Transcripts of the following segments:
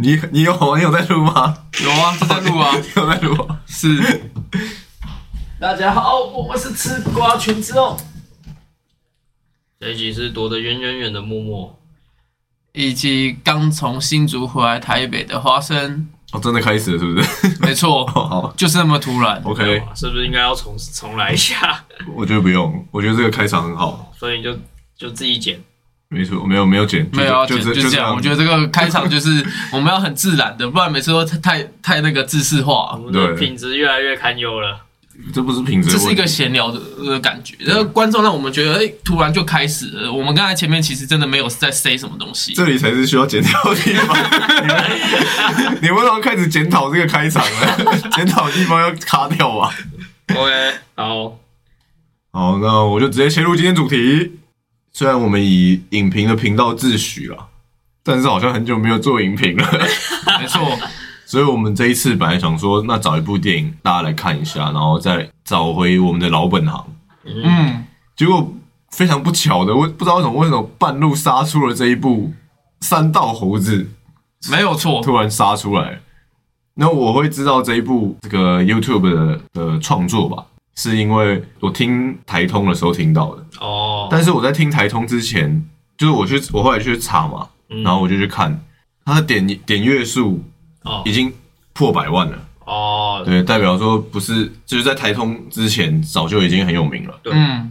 你你有你有在录吗？有啊，就在录啊，有在录啊。是。大家好，我是吃瓜群众，这一集是躲得远远远的默默，以及刚从新竹回来台北的花生。哦，真的开始了，是不是？没错，好就是那么突然。，OK，是不是应该要重重来一下？我觉得不用，我觉得这个开场很好，所以你就就自己剪。没错，没有没有剪，就没有要就剪就这样，我觉得这个开场就是我们要很自然的，不然每次都太太那个自式我化。们的对品质越来越堪忧了。这不是品质这是一个闲聊的呃感觉，然后观众让我们觉得，哎、突然就开始了。我们刚才前面其实真的没有在 say 什么东西，这里才是需要检讨的地方。你们你们要开始检讨这个开场了，检讨的地方要卡掉吧。OK，好，好，那我就直接切入今天主题。虽然我们以影评的频道自诩了，但是好像很久没有做影评了，没错，所以我们这一次本来想说，那找一部电影大家来看一下，然后再找回我们的老本行。嗯，结果非常不巧的，我不知道为什么为什么半路杀出了这一部《三道猴子没有错》，突然杀出来。那我会知道这一部这个 YouTube 的的创作吧，是因为我听台通的时候听到的。哦，但是我在听台通之前，就是我去我后来去查嘛，嗯。然后我就去看它的点点阅数哦。已经破百万了，哦，对，代表说不是就是在台通之前早就已经很有名了，对。嗯，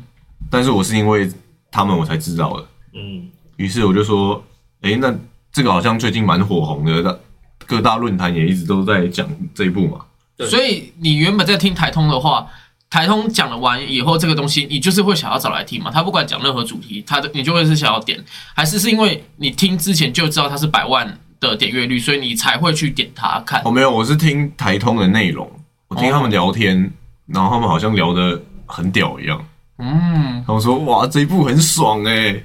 但是我是因为他们我才知道的，嗯，于是我就说，诶，那这个好像最近蛮火红的，那各大论坛也一直都在讲这一部嘛，所以你原本在听台通的话，台通讲了完以后，这个东西你就是会想要找来听嘛？他不管讲任何主题，他的你就会是想要点，还是是因为你听之前就知道它是百万的点阅率，所以你才会去点它看哦，？没有，我是听台通的内容，我听他们聊天，然后他们好像聊得很屌一样。嗯，他们说哇这一部很爽哎、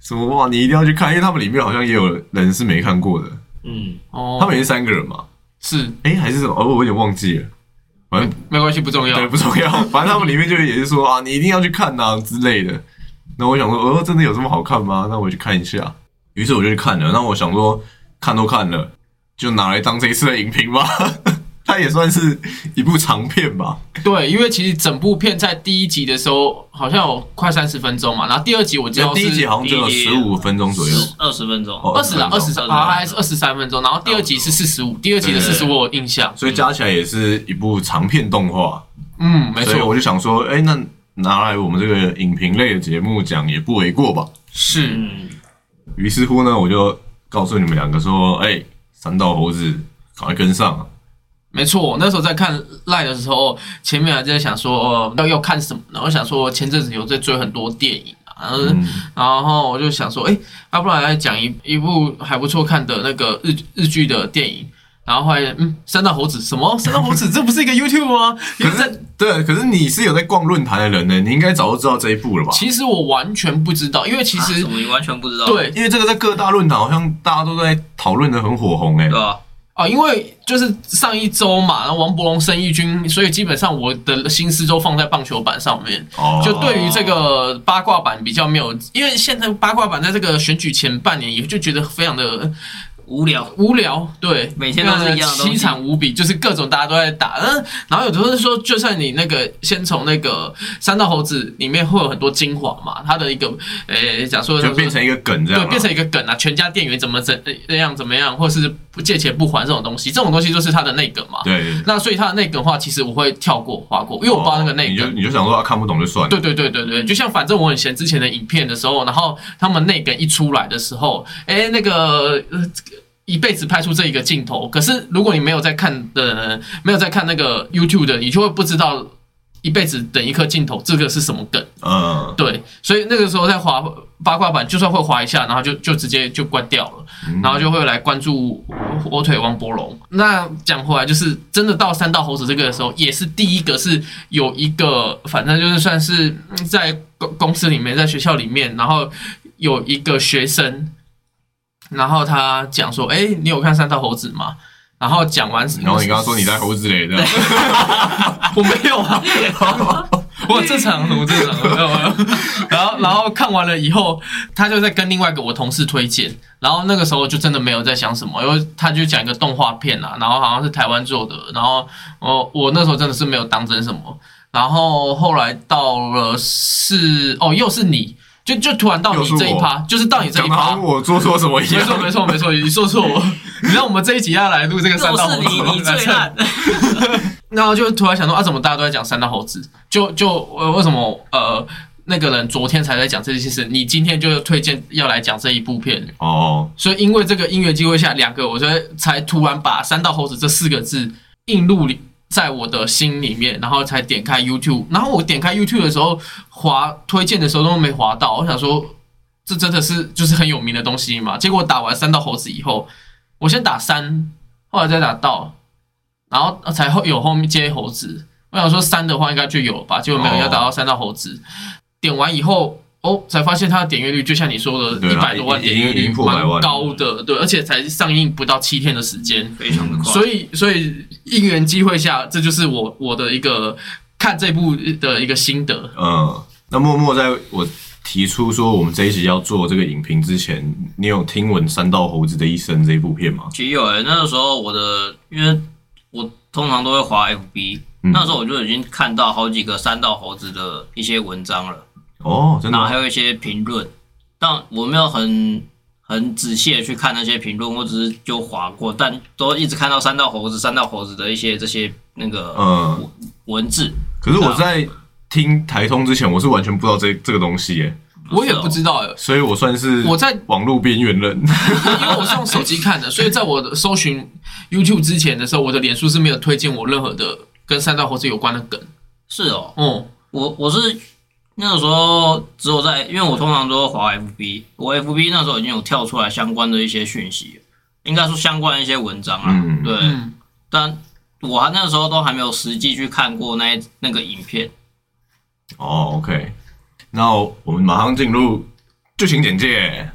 什么哇你一定要去看，因为他们里面好像也有人是没看过的，嗯，哦，他们也是三个人嘛，是哎、还是什么哦我有点忘记了，反正没关系，不重要对。不重要，反正他们里面就也是说啊你一定要去看呐、之类的。那我想说哦真的有这么好看吗？那我去看一下，于是我就去看了。那我想说看都看了，就拿来当这一次的影评吧。它也算是一部长片吧，对，因为其实整部片在第一集的时候好像有快三十分钟嘛，然后第二集我知道第一集好像只有十五分钟左右。二十分钟，哦二十啦，二十三，好像还是二十三分钟，然后第二集是四十五，第二集的四十我有印象。所以加起来也是一部长片动画。嗯，没错，所以我就想说，哎、那拿来我们这个影评类的节目讲也不为过吧。是。嗯，于是乎呢，我就告诉你们两个说，哎、三道猴子赶快跟上啊！没错，我那时候在看赖的时候，前面还在想说，哦，要要看什么？然后想说前阵子有在追很多电影啊，然后,、嗯然后我就想说，哎，要不然来讲一一部还不错看的那个日日剧的电影。然后后来，嗯，三道猴子什么？三道猴子这不是一个 YouTube 吗？可是对，可是你是有在逛论坛的人呢，你应该早就知道这一部了吧？其实我完全不知道，因为其实、啊你完全不知道，对因为这个在各大论坛好像大家都在讨论的很火红哎、对吧？啊，因为就是上一周嘛，然后王伯龙生意军，所以基本上我的心思都放在棒球板上面。哦，就对于这个八卦板比较没有，因为现在八卦板在这个选举前半年，也就觉得非常的无聊，无聊，对，每天都是一样的东西。凄惨无比，就是各种大家都在打，嗯，然后有的时候说，就算你那个先从那个三道猴子里面会有很多精华嘛，它的一个，呃，假说就变成一个梗这样、对，啊，变成一个梗啊，全家店员怎么怎那样怎么样，或是不借钱不还这种东西，这种东西就是它的内梗嘛。对，那所以它的内梗的话，其实我会跳过划过，因为我不知道那个内哦你就梗。你就想说、他、看不懂就算了，对对对对对，就像反正我很闲之前的影片的时候，然后他们内梗一出来的时候，哎，那个呃，这个一辈子拍出这一个镜头，可是如果你没有在看的，没有在看那个 YouTube 的，你就会不知道一辈子等一颗镜头这个是什么梗。嗯，对，所以那个时候在滑八卦版，就算会滑一下，然后就就直接就关掉了，然后就会来关注火腿王博龙。那讲回来，就是真的到三道猴子这个的时候，也是第一个是有一个，反正就是算是嗯在公公司里面，在学校里面，然后有一个学生，然后他讲说：“哎，你有看三道猴子吗？”然后讲完，然后你刚刚说你在猴子嘞，这样 我没有啊，我正常，我正常。没有没有然后然后看完了以后，他就在跟另外一个我同事推荐，然后那个时候就真的没有在想什么，因为他就讲一个动画片啊，然后好像是台湾做的，然后我我那时候真的是没有当真什么，然后后来到了是哦又是你。就就突然到你这一趴，就是到你这一趴我做错什么一样。没错没错没错，你说错我。你让我们这一集要来录这个 三道猴子，你，你最烂。然后 就突然想说啊，怎么大家都在讲三道猴子？就就呃，为什么呃那个人昨天才在讲这件事，你今天就推荐要来讲这一部片？哦，所以因为这个音乐机会下，两个我觉得才突然把三道猴子这四个字映入里在我的心里面，然后才点开 YouTube，然后我点开 YouTube 的时候滑推荐的时候都没滑到，我想说这真的是就是很有名的东西嘛？结果打完三道猴子以后，我先打三，后来再打道，然后才会有后面接猴子。我想说三的话应该就有吧，结果没有，哦要打到三道猴子。点完以后，哦，才发现它的点阅率就像你说的，一百多万点阅率，蛮高的，对，而且才上映不到七天的时间，非常的快。所以所以因缘机会下，这就是我我的一个看这部的一个心得。嗯，那默默在我提出说我们这一集要做这个影评之前，你有听闻《三道猴子的一生》这一部片吗？其实有诶、那个时候我的，因为我通常都会滑 FB，、嗯那时候我就已经看到好几个三道猴子的一些文章了，哦，真的吗然后还有一些评论，但我没有很很仔细的去看那些评论，我只是就划过，但都一直看到三道猴子、三道猴子的一些这些那个嗯，文字。可是我在听台通之前，我是完全不知道这这个东西耶，我也不知道哎，所以我算是我在网络边缘人。因为我是用手机看的，所以在我的搜寻 YouTube 之前的时候，我的脸书是没有推荐我任何的跟三道猴子有关的梗。是哦，哦，我我是那个时候只有在，因为我通常都会滑 FB，我 FB 那时候已经有跳出来相关的一些讯息，应该说相关的一些文章啊。嗯对，嗯，但我还那个时候都还没有实际去看过那那个影片。哦，OK，那我们马上进入剧情简介，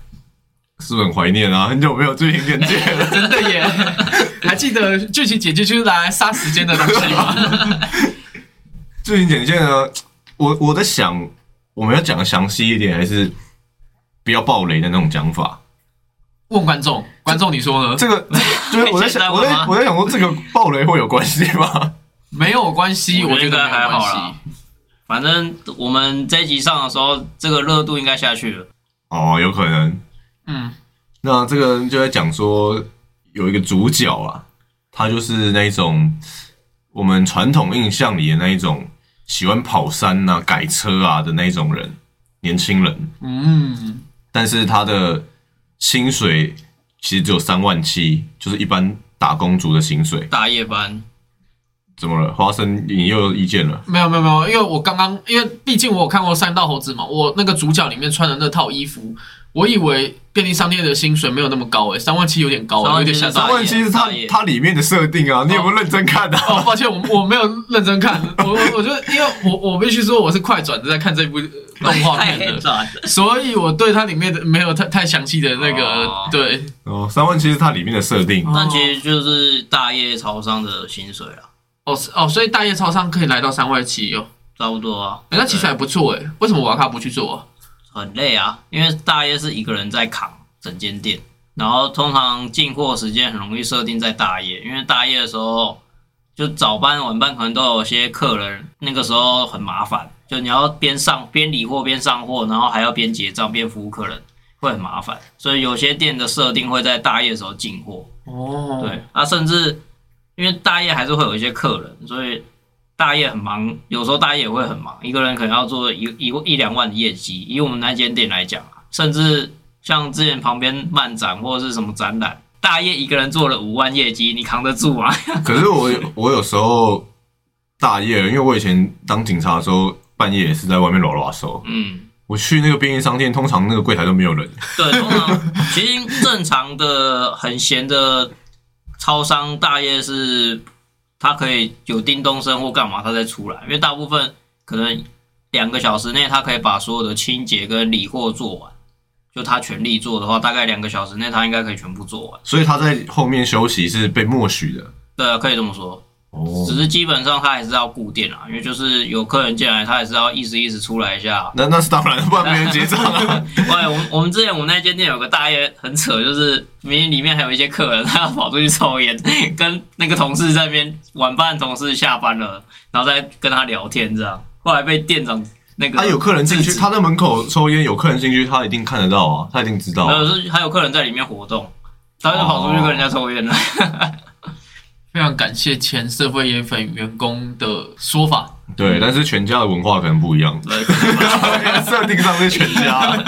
是不是很怀念啊？很久没有剧情简介了。真的耶！还记得剧情简介就是来杀时间的东西吗？剧情简介呢，我我在想，我们要讲的详细一点，还是不要爆雷的那种讲法？问观众，观众你说呢？这个 就是我在想，我在我在想说，这个爆雷会有关系吗？没有关系，我觉得还好啦。反正我们这一集上的时候，这个热度应该下去了。哦，有可能。嗯，那这个就在讲说，有一个主角啊，他就是那一种我们传统印象里的那一种喜欢跑山啊、改车啊的那种人，年轻人。嗯，但是他的薪水其实只有三万七，就是一般打工族的薪水。大夜班，怎么了，花生？你又有意见了？没有没有没有，因为我刚刚，因为毕竟我有看过《三道猴子》嘛，我那个主角里面穿的那套衣服，我以为便利商店的薪水没有那么高诶、三万七有点高、欸，有点吓三到。万七是它它里面的设定啊，你有没有认真看啊？哦，抱歉，我我没有认真看，我我我觉得，因为我我必须说我是快转的在看这部动画片的，所以我对它里面的没有太太详细的那个、哦对，哦，三万七是它里面的设定。但其实就是大业超商的薪水啦，哦哦，所以大业超商可以来到三万七哦，差不多啊。欸那其实还不错诶，为什么瓦卡不去做啊？很累啊，因为大夜是一个人在扛整间店，然后通常进货时间很容易设定在大夜，因为大夜的时候就早班晚班可能都有些客人，那个时候很麻烦，就你要边上边理货边上货，然后还要边结账边服务客人，会很麻烦，所以有些店的设定会在大夜的时候进货，哦，对，啊，甚至因为大夜还是会有一些客人，所以大夜很忙，有时候大夜也会很忙，一个人可能要做一一一两万的业绩。以我们那间店来讲啊，甚至像之前旁边漫展或者是什么展览，大夜一个人做了五万业绩，你扛得住吗？可是我有我有时候大夜，因为我以前当警察的时候，半夜也是在外面拉拉手。嗯，我去那个便利商店，通常那个柜台都没有人。对，通常其实正常的很闲的超商大业是，它可以有叮咚声或干嘛，它再出来，因为大部分可能两个小时内，它可以把所有的清洁跟理货做完。就他全力做的话，大概两个小时内，他应该可以全部做完。所以他在后面休息是被默许的。对啊，可以这么说。哦只是基本上他还是要固定啊，因为就是有客人进来，他还是要意思意思出来一下。那那是当然，不然没人结账啊。喂，我们我们之前我们那间店有个大爷很扯，就是明明里面还有一些客人，他要跑出去抽烟，跟那个同事在那边晚班同事下班了，然后再跟他聊天这样。后来被店长那个他有客人进去，他在门口抽烟，有客人进去，他一定看得到啊，他一定知道没啊。有是还有客人在里面活动，他就跑出去跟人家抽烟了。非常感谢前社会烟粉员工的说法。对，但是全家的文化可能不一样，对 设定上是全家。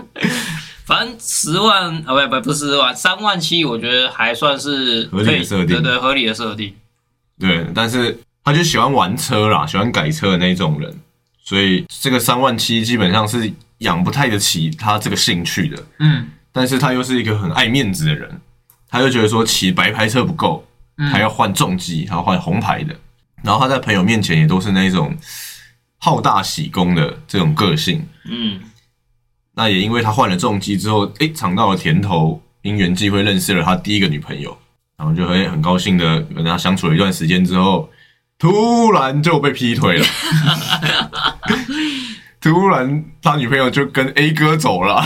反正十万啊，不不不是十万，三万七，我觉得还算是合理的设定对对，合理的设定。对，但是他就喜欢玩车啦，喜欢改车的那种人，所以这个三万七基本上是养不太得起他这个兴趣的。嗯，但是他又是一个很爱面子的人，他就觉得说骑白牌车不够，嗯还要换重机，还要换红牌的。然后他在朋友面前也都是那种好大喜功的这种个性。嗯，那也因为他换了重机之后，哎，尝到了甜头，因缘际会认识了他第一个女朋友，然后就会很高兴的跟他相处了一段时间之后，突然就被劈腿了。突然他女朋友就跟 A 哥走了。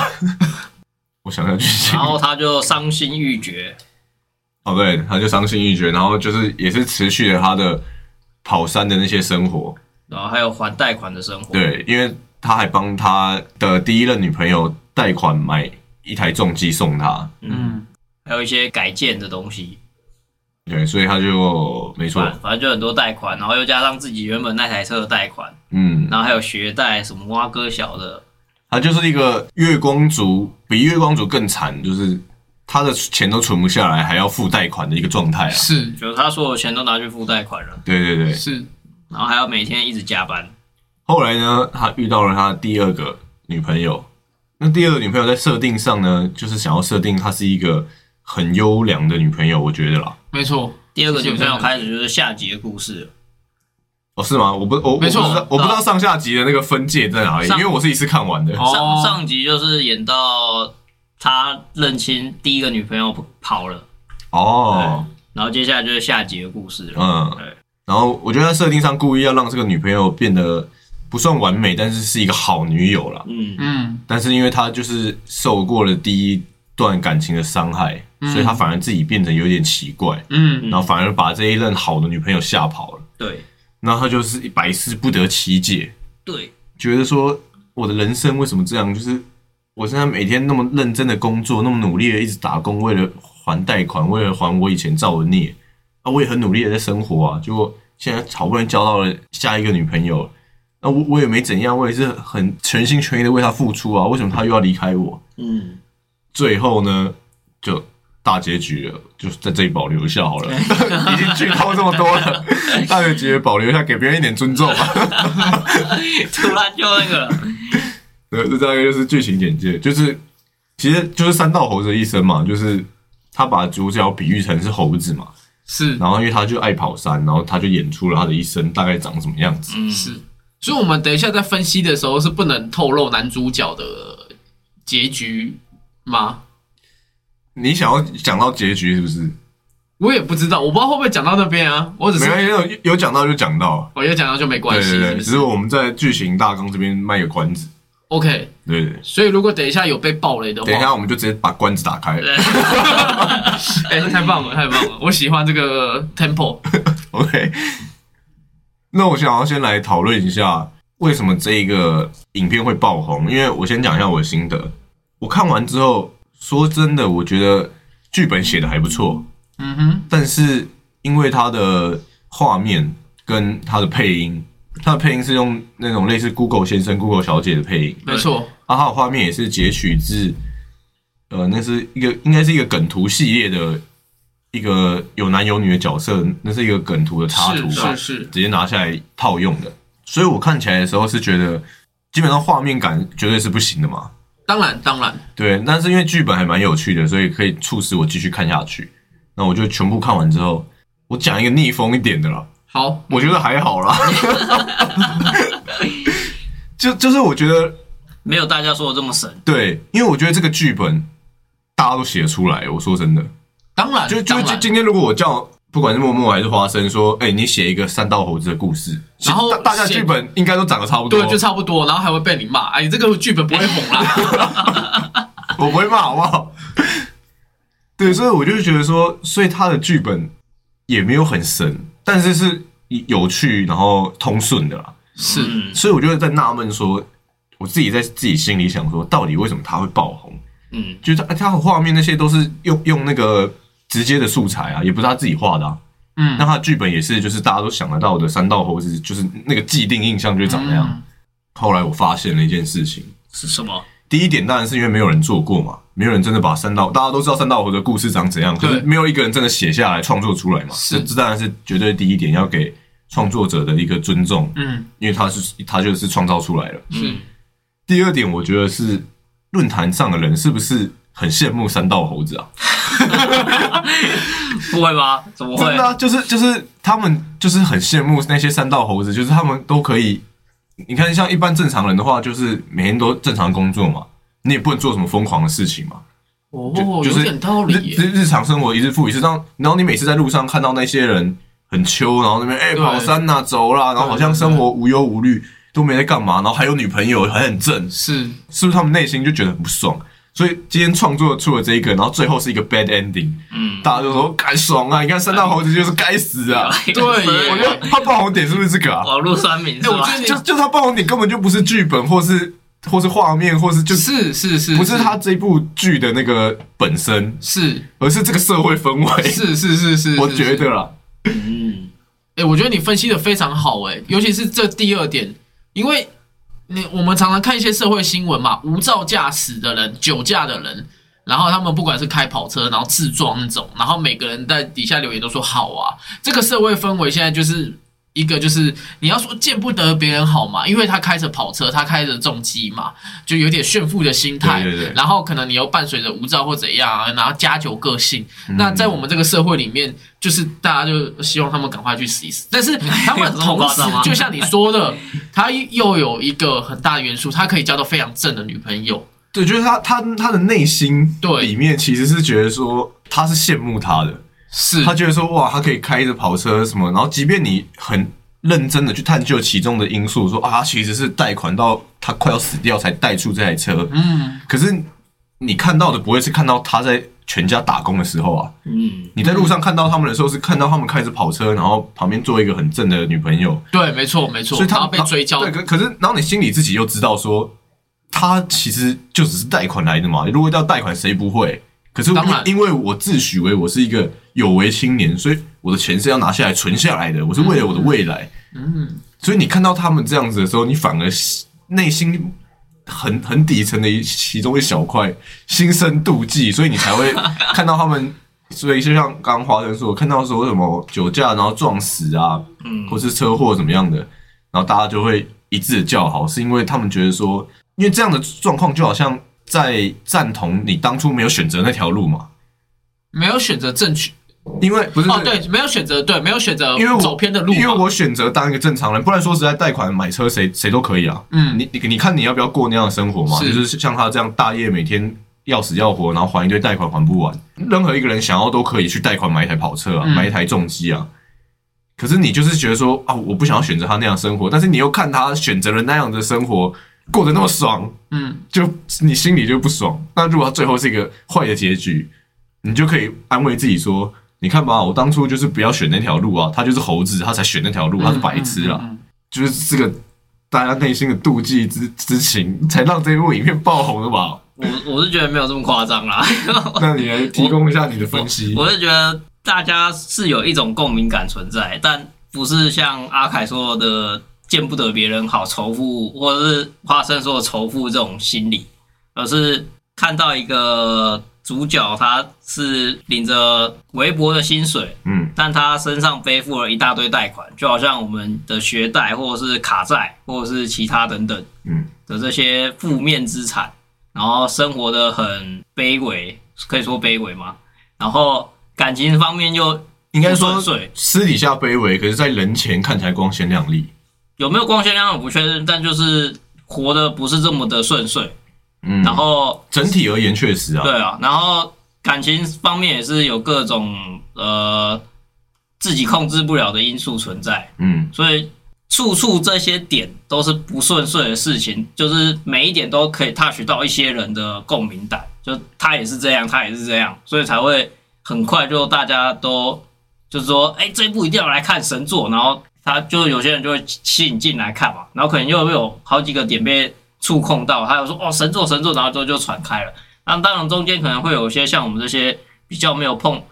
我想想剧情然，后他就伤心欲绝。哦，对，他就伤心欲绝，然后就是也是持续了他的跑山的那些生活。然后还有还贷款的生活，对，因为他还帮他的第一任女朋友贷款买一台重机送他，嗯，还有一些改建的东西，对，所以他就没错。反，反正就很多贷款，然后又加上自己原本那台车的贷款，嗯，然后还有学贷什么挖哥小的，他就是一个月光族，比月光族更惨，就是他的钱都存不下来，还要付贷款的一个状态啊。是就是他所有钱都拿去付贷款了，对对对，是，然后还要每天一直加班，后来呢，他遇到了他第二个女朋友。那第二个女朋友在设定上呢，就是想要设定她是一个很优良的女朋友，我觉得啦。没错。第二个女朋友开始就是下集的故事了，哦，是吗？我不，我没错我不知道，我不知道上下集的那个分界在哪里，因为我是一次看完的。哦上上集就是演到他认清第一个女朋友跑了，哦，然后接下来就是下集的故事了，嗯。对，然后我觉得他设定上故意要让这个女朋友变得不算完美，但是是一个好女友啦。嗯，嗯，但是因为他就是受过了第一段感情的伤害，嗯。所以他反而自己变得有点奇怪，嗯，然后反而把这一任好的女朋友吓跑了。对。然后他就是百思不得其解，对，觉得说我的人生为什么这样？就是我现在每天那么认真的工作，那么努力的一直打工，为了还贷款，为了还我以前造的孽啊，我也很努力的在生活啊。结果现在好不容易交到了下一个女朋友，那我我也没怎样，我也是很全心全意的为她付出啊。为什么她又要离开我？嗯，最后呢，就大结局了，就在这里保留一下好了。已经剧透这么多了，大结局保留一下，给别人一点尊重吧。突然就那个了，对，这大概就是剧情简介，就是其实就是三道猴子的一生嘛，就是他把主角比喻成是猴子嘛，是然后因为他就爱跑山，然后他就演出了他的一生大概长什么样子。嗯，是，所以我们等一下在分析的时候是不能透露男主角的结局吗？你想要讲到结局是不是？我也不知道，我不知道会不会讲到那边啊。我只是没关系，有有讲到就讲到，我有讲到就没关系，对对对，是是只是我们在剧情大纲这边卖个关子。？OK，对对对，所以如果等一下有被爆雷的话，等一下我们就直接把关子打开了。哎、太棒了，太棒了！我喜欢这个 Temple。OK，那我想要先来讨论一下为什么这一个影片会爆红，因为我先讲一下我的心得。我看完之后，说真的，我觉得剧本写的还不错，嗯哼，但是因为它的画面跟它的配音，它的配音是用那种类似 Google 先生、Google 小姐的配音，没错，啊，它的画面也是截取自，呃，那是一个应该是一个梗图系列的一个有男有女的角色，那是一个梗图的插图吧，是是是，直接拿下来套用的。所以我看起来的时候是觉得，基本上画面感绝对是不行的嘛。当然当然，对，但是因为剧本还蛮有趣的，所以可以促使我继续看下去。那我就全部看完之后，我讲一个逆风一点的啦，好，我觉得还好啦。就就是我觉得没有大家说的这么神，对，因为我觉得这个剧本大家都写出来。我说真的，当然，就就当然就今天如果我叫不管是默默还是花生，说，哎、你写一个三道猴子的故事，然后大大家写剧本应该都长得差不多，对，就差不多，然后还会被你骂，哎，你这个剧本不会红啦。我不会骂，好不好？对，所以我就觉得说，所以他的剧本也没有很神，但是是有趣，然后通顺的啦。是，嗯所以我就在纳闷说，我自己在自己心里想说，到底为什么他会爆红？嗯就是他他的画面那些都是用用那个直接的素材啊，也不是他自己画的啊。嗯那他的剧本也是，就是大家都想得到的三道猴子，就是那个既定印象就是长那样。嗯后来我发现了一件事情，是什么？第一点当然是因为没有人做过嘛，没有人真的把三道，大家都知道三道猴的故事长怎样，可是没有一个人真的写下来创作出来嘛。是这这当然是绝对第一点，要给创作者的一个尊重，嗯，因为他是他就是创造出来了。嗯第二点，我觉得是论坛上的人是不是很羡慕三道猴子啊？不会吧？怎么会真的、？啊，就是就是他们就是很羡慕那些三道猴子，就是他们都可以。你看，像一般正常人的话，就是每天都正常工作嘛，你也不能做什么疯狂的事情嘛。哦，就就是有点道理。日日日常生活一日复一日，让然后你每次在路上看到那些人很秋，然后那边哎、对跑山呐、走啦，然后好像生活无忧无虑，都没在干嘛，然后还有女朋友还很正，是是不是他们内心就觉得很不爽？所以今天创作出了这一个，然后最后是一个 bad ending，嗯，大家就说该爽啊！你看三大猴子就是该死啊！对我觉得他爆红点是不是这个啊？网络酸民是吧哎我觉？得就就他爆红点根本就不是剧本，或是或是画面，或是就是是是不是他这部剧的那个本身，是而是这个社会氛围。是是是是，我是觉得啦，嗯，哎、我觉得你分析的非常好、哎，尤其是这第二点，因为你我们常常看一些社会新闻嘛，无照驾驶的人、酒驾的人，然后他们不管是开跑车，然后自撞那种，然后每个人在底下留言都说好啊，这个社会氛围现在就是。一个就是你要说见不得别人好嘛，因为他开着跑车，他开着重机嘛，就有点炫富的心态。对对对然后可能你又伴随着无照或怎样啊，然后加酒个性。嗯那在我们这个社会里面，就是大家就希望他们赶快去死一死。但是 他们同时就像你说的，他又有一个很大的元素，他可以交到非常正的女朋友。对，就是他他他的内心对里面其实是觉得说他是羡慕他的，是他觉得说哇，他可以开着跑车什么，然后即便你很认真的去探究其中的因素，说啊，他其实是贷款到他快要死掉才贷出这台车，嗯，可是你看到的不会是看到他在全家打工的时候啊，嗯，你在路上看到他们的时候是看到他们开着跑车，然后旁边坐一个很正的女朋友，对，没错没错。所以他被追焦对，，可可是然后你心里自己又知道说，他其实就只是贷款来的嘛。如果要贷款，谁不会？可是当然因为我自诩为我是一个有为青年，所以我的钱是要拿下来存下来的，我是为了我的未来。嗯，所以你看到他们这样子的时候，你反而内心很 很底层的一其中一小块心生妒忌，所以你才会看到他们。所以就像刚刚华生说，看到说什么酒驾然后撞死啊，嗯或是车祸怎么样的，然后大家就会一致的叫好，是因为他们觉得说，因为这样的状况就好像在赞同你当初没有选择那条路嘛，没有选择正确因为不是哦，对，没有选择，对，没有选择因为我走偏的路，因为我选择当一个正常人，不然说实在，贷款买车谁谁都可以啊。嗯你你你看你要不要过那样的生活嘛？就是像他这样大夜每天要死要活，然后还一堆贷款还不完，任何一个人想要都可以去贷款买一台跑车啊，嗯买一台重机啊。可是你就是觉得说啊，我不想要选择他那样的生活，但是你又看他选择了那样的生活，过得那么爽，嗯，就你心里就不爽。那如果他最后是一个坏的结局，你就可以安慰自己说：你看吧，我当初就是不要选那条路啊，他就是猴子，他才选那条路，他是白痴啊。嗯嗯嗯就是这个大家内心的妒忌之之情，才让这部影片爆红的吧？我我是觉得没有这么夸张啦。那你来提供一下你的分析。我是觉得大家是有一种共鸣感存在，但不是像阿凯说的见不得别人好仇富，或者是花生说的仇富这种心理，而是看到一个主角他是领着微薄的薪水，嗯，但他身上背负了一大堆贷款，就好像我们的学贷或者是卡债或者是其他等等嗯的这些负面资产，然后生活的很卑微，可以说卑微吗？然后感情方面又应该说私底下卑微，可是在人前看起来光鲜亮丽。有没有光鲜亮丽我不确定，但就是活的不是这么的顺遂。嗯，然后整体而言确实啊，对啊，然后感情方面也是有各种呃自己控制不了的因素存在，嗯，所以处处这些点都是不顺遂的事情，就是每一点都可以 touch 到一些人的共鸣感，就他也是这样，他也是这样，所以才会很快就大家都就是说，哎、这一部一定要来看神作，然后他就有些人就会吸引进来看嘛，然后可能又会有好几个点被触控到，还有说哦神作神作，然后之后就传开了。那当然中间可能会有一些像我们这些比较没有碰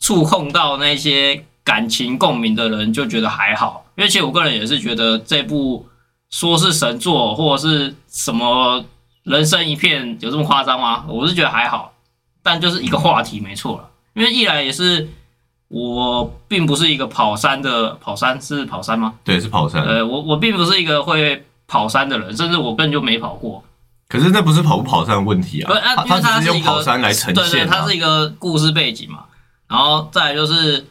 触控到那些感情共鸣的人，就觉得还好。因为其实我个人也是觉得这部说是神作或者是什么人生一片，有这么夸张吗？我是觉得还好，但就是一个话题没错了。因为一来也是我并不是一个跑山的，跑山是跑山吗？对，是跑山。呃，我我并不是一个会跑山的人，甚至我根本就没跑过。可是那不是跑不跑山的问题啊，啊，因为他只跑山来呈对对，现啊它是。一个故事背景嘛。然后再来就是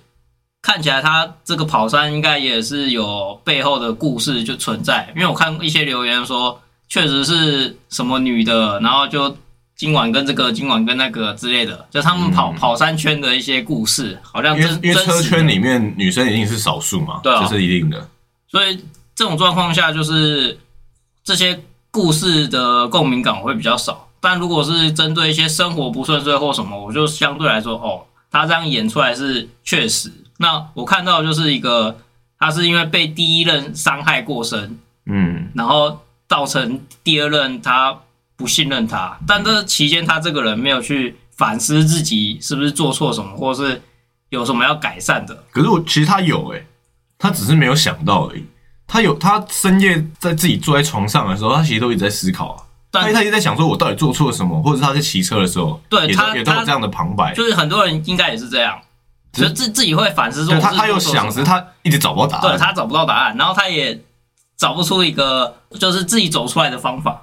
看起来他这个跑山应该也是有背后的故事就存在，因为我看一些留言说，确实是什么女的，然后就今晚跟这个，今晚跟那个之类的，就他们跑、嗯跑山圈的一些故事，好像真因为车圈里面女生一定是少数嘛，对啊这是一定的。所以这种状况下，就是这些故事的共鸣感会比较少。但如果是针对一些生活不顺遂或什么，我就相对来说，哦，他这样演出来是确实。那我看到的就是一个，他是因为被第一任伤害过深，嗯，然后造成第二任他不信任他，但这期间他这个人没有去反思自己是不是做错什么，或是有什么要改善的。可是我其实他有诶、他只是没有想到而已。他有，他深夜在自己坐在床上的时候，他其实都一直在思考啊。但他他一直在想说，我到底做错了什么，或者是他在骑车的时候，对他也都有这样的旁白。就是很多人应该也是这样，只就是自自己会反思说他他又想，是他一直找不到答案。对他找不到答案，然后他也找不出一个就是自己走出来的方法，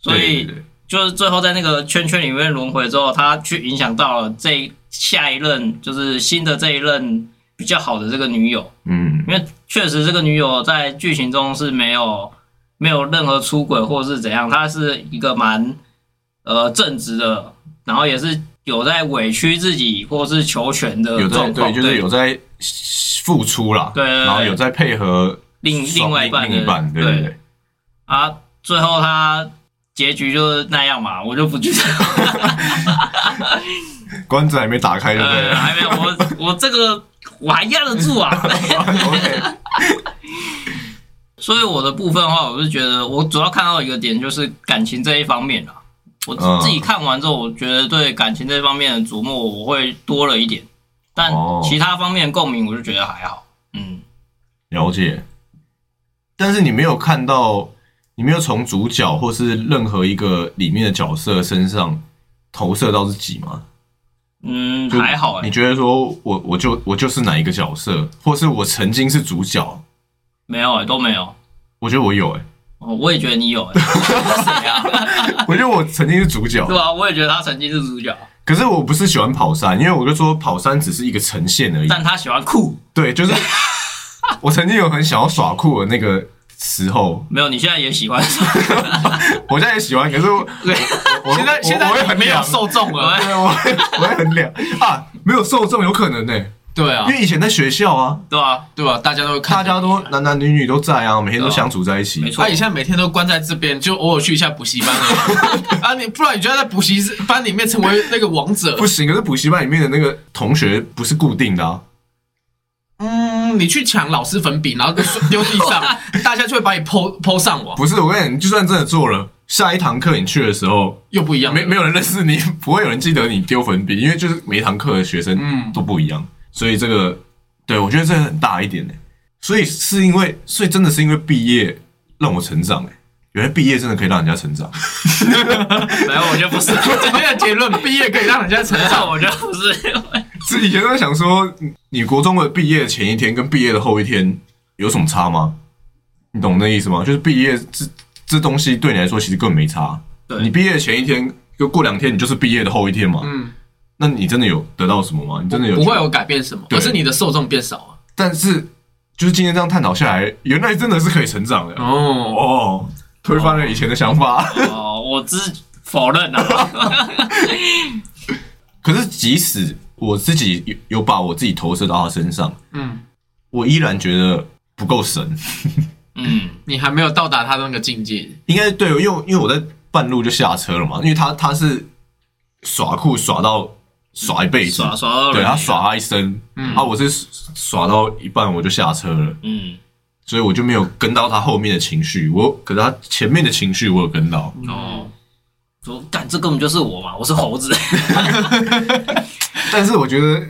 所以就是最后在那个圈圈里面轮回之后，他去影响到了这下一任就是新的这一任比较好的这个女友，嗯，因为确实这个女友在剧情中是没有没有任何出轨或是怎样，她是一个蛮呃正直的，然后也是有在委屈自己或是求全的有况，对，就是有在付出啦，对然后有在配合另另外一半的另一半，对对对。啊，最后他结局就是那样嘛，我就不剧透。关子还没打开，对不对呃，还没有，我我这个我还压得住啊。所以我的部分的话，我是觉得我主要看到一个点就是感情这一方面啊。我自己看完之后，我觉得对感情这方面的琢磨我会多了一点，但哦其他方面的共鸣我就觉得还好。嗯，了解。但是你没有看到，你没有从主角或是任何一个里面的角色身上投射到自己吗？嗯，就还好哎、你觉得说我我就我就是哪一个角色，或是我曾经是主角？没有哎、都没有。我觉得我有哎、哦，我也觉得你有哎、谁啊？我觉得我曾经是主角对，啊，我也觉得他曾经是主角，可是我不是喜欢跑山，因为我就说跑山只是一个呈现而已。但他喜欢酷。对，就是我曾经有很想要耍酷的那个时候，没有，你现在也喜欢。我现在也喜欢，可是我我现在我现在我会很没有凉受众了，对，我会我会很凉啊，没有受众有可能呢、对啊因，为以前在学校啊，对啊，对吧？大家都会看，大家都男男女女都在啊，每天都相处在一起。没错他以前每天都关在这边，就偶尔去一下补习班而已 啊！你不然你就要在补习班里面成为那个王者不。行，可是补习班里面的那个同学不是固定的啊。嗯，你去抢老师粉笔，然后就丢地上，大家就会把你抛抛上网，不是，我跟你讲，你就算真的做了，下一堂课你去的时候，又不一样了。没没有人认识你，不会有人记得你丢粉笔，因为就是每一堂课的学生嗯都不一样，所以这个对我觉得这很大一点呢。所以是因为，所以真的是因为毕业让我成长哎，原来毕业真的可以让人家成长。没有，我觉得不是。今天的结论，毕业可以让人家成长。我觉得不是。是以前都在想说，你你国中的毕业前一天跟毕业的后一天有什么差吗？你懂那意思吗？就是毕业这这东西对你来说其实根本没差。对你毕业的前一天，就过两天，你就是毕业的后一天嘛。嗯，那你真的有得到什么吗？你真的有不会有改变什么，可是你的受众变少了。但是就是今天这样探讨下来，原来真的是可以成长的哦，哦，推翻了以前的想法。哦，我只否认啊。可是即使我自己有有把我自己投射到他身上，嗯，我依然觉得不够神。嗯，你还没有到达他那个境界，应该对，因为因为我在半路就下车了嘛，因为他他是耍酷耍到耍一辈子，耍耍到对他耍他一生，嗯。啊，我是耍到一半我就下车了，嗯。所以我就没有跟到他后面的情绪，我可是他前面的情绪我有跟到，哦，说干这根本就是我嘛，我是猴子。但是我觉得，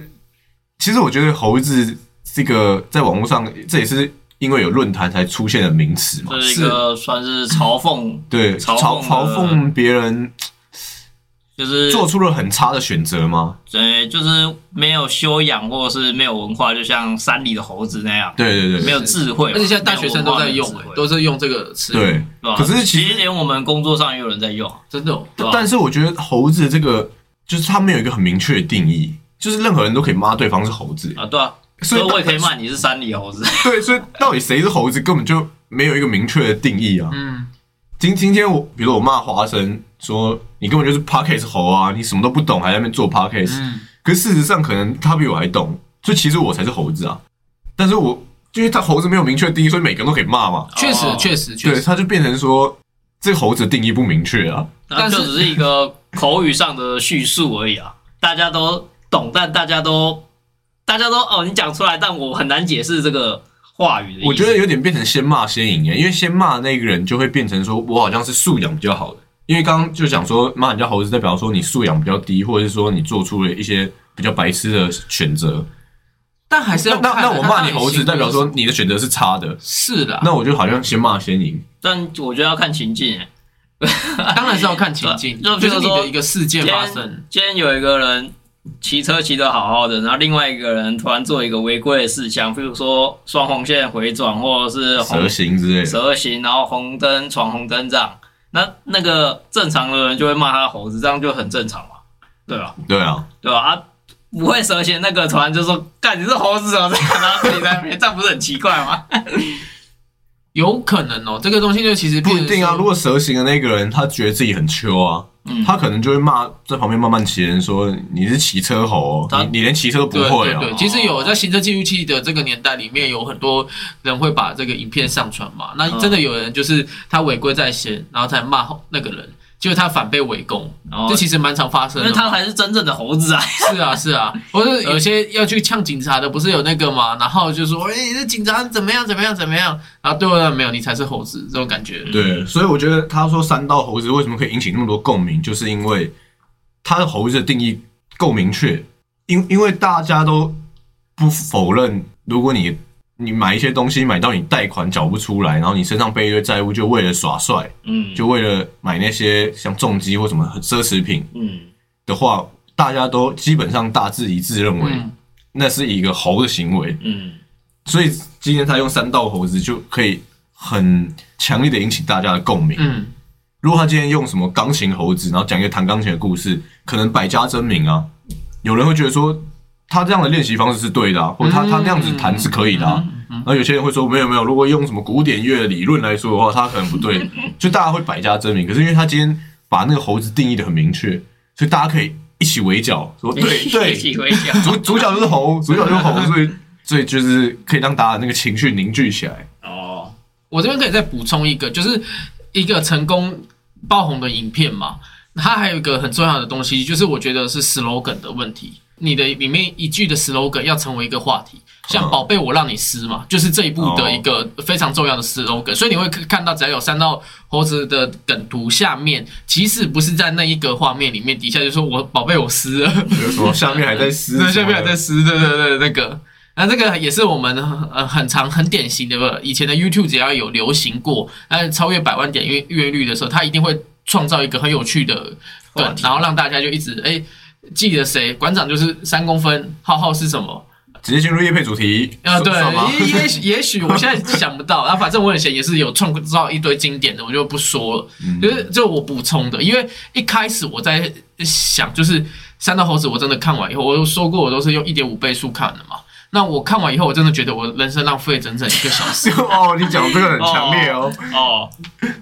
其实我觉得猴子这个在网络上，这也是因为有论坛才出现的名词嘛，这是一个算是嘲讽，对，嘲嘲讽别人就是做出了很差的选择吗？对，就是没有修养或者是没有文化，就像山里的猴子那样，对对对，没有智慧。而且现在大学生都在用、都是用这个词，对，吧？可是其实其实连我们工作上也有人在用，真的、哦，但是我觉得猴子这个，就是他没有一个很明确的定义，就是任何人都可以骂对方是猴子，啊，对啊，所以我也可以骂你是山里猴子。对，所以到底谁是猴子，根本就没有一个明确的定义啊。嗯，今今天我，比如我骂花生，说你根本就是 Parkes 猴啊，你什么都不懂，还在那边做 Parkes，、嗯可是事实上可能他比我还懂，所以其实我才是猴子啊。但是我因为他猴子没有明确定义，所以每个人都可以骂嘛。确实哦确实确对，实，他就变成说这个猴子的定义不明确啊。那就只是一个口语上的叙述而已啊，大家都懂，但大家都大家都哦，你讲出来，但我很难解释这个话语的意思。我觉得有点变成先骂先赢耶，因为先骂那个人就会变成说我好像是素养比较好的，因为刚刚就讲说骂人家猴子，代表说你素养比较低，或者是说你做出了一些比较白痴的选择。但还是要那那我骂你猴子，代表说你的选择是差的，是的，那我就好像先骂先赢。但我觉得要看情境。欸 当然是要看情境，就就是你比如说的一个事件发生，今天有一个人骑车骑得好好的，然后另外一个人突然做一个违规的事项，比如说双红线回转，或者是蛇形之类的，蛇形，然后红灯闯红灯这样，那那个正常的人就会骂他猴子，这样就很正常嘛，对吧？对啊，对吧？啊，不会蛇形那个突然就说干你是猴子哦，这样然后自己在那边，这样不是很奇怪吗？有可能哦，这个东西就其实不一定啊。如果蛇形的那个人他觉得自己很秋啊，嗯他可能就会骂在旁边慢慢骑的人说你是骑车猴哦，你你连骑车都不会啊。对对，其实有在行车记录器的这个年代里面，有很多人会把这个影片上传嘛。那真的有人就是他违规在先，然后才骂那个人，结果他反被围攻，哦这其实蛮常发生的嘛。因为他才是真正的猴子啊！是啊是啊，不是有些要去呛警察的，不是有那个吗？然后就说，哎、这警察怎么样怎么样怎么样？然后对我没有，你才是猴子这种感觉。对，所以我觉得他说三道猴子为什么可以引起那么多共鸣，就是因为他的猴子的定义够明确，因因为大家都不否认，如果你你买一些东西买到你贷款缴不出来，然后你身上背一堆债务，就为了耍帅，嗯，就为了买那些像重机或什么奢侈品嗯。的话，大家都基本上大致一致认为嗯，那是一个猴的行为，嗯。所以今天他用三道猴子就可以很强烈的引起大家的共鸣。嗯，如果他今天用什么钢琴猴子，然后讲一个弹钢琴的故事，可能百家争鸣啊。有人会觉得说他这样的练习方式是对的、啊，或者他他那样子弹是可以的啊。那有些人会说没有没有，如果用什么古典乐理论来说的话，他可能不对，就大家会百家争鸣。可是因为他今天把那个猴子定义的很明确，所以大家可以一起围剿，说对 一，起围剿。主主角就是猴，主角就是猴，所以所以就是可以让大家那个情绪凝聚起来。哦，我这边可以再补充一个，就是一个成功爆红的影片嘛，它还有一个很重要的东西，就是我觉得是 slogan 的问题。你的里面一句的 slogan 要成为一个话题，像“嗯宝贝，我让你撕”嘛，就是这一部的一个非常重要的 slogan。所以你会看到，只要有三道猴子的梗图下面，即使不是在那一个画面里面，底下就说我宝贝我撕了，就是说 下面还在撕，对，下面还在撕，对对对，那个。那这个也是我们呃很长很典型的，以前的 YouTube 只要有流行过，呃超越百万点阅阅率的时候，它一定会创造一个很有趣的梗，然后让大家就一直哎、记得谁馆长就是三公分，浩浩是什么？直接进入夜配主题啊，对也也许也许我现在想不到，然后反正我以前也是有创造一堆经典的，我就不说了。嗯就是就我补充的，因为一开始我在想，就是三道猴子，我真的看完以后，我都说过我都是用一点五倍速看的嘛。那我看完以后，我真的觉得我人生浪费整整一个小时。哦，你讲这个很强烈哦。哦，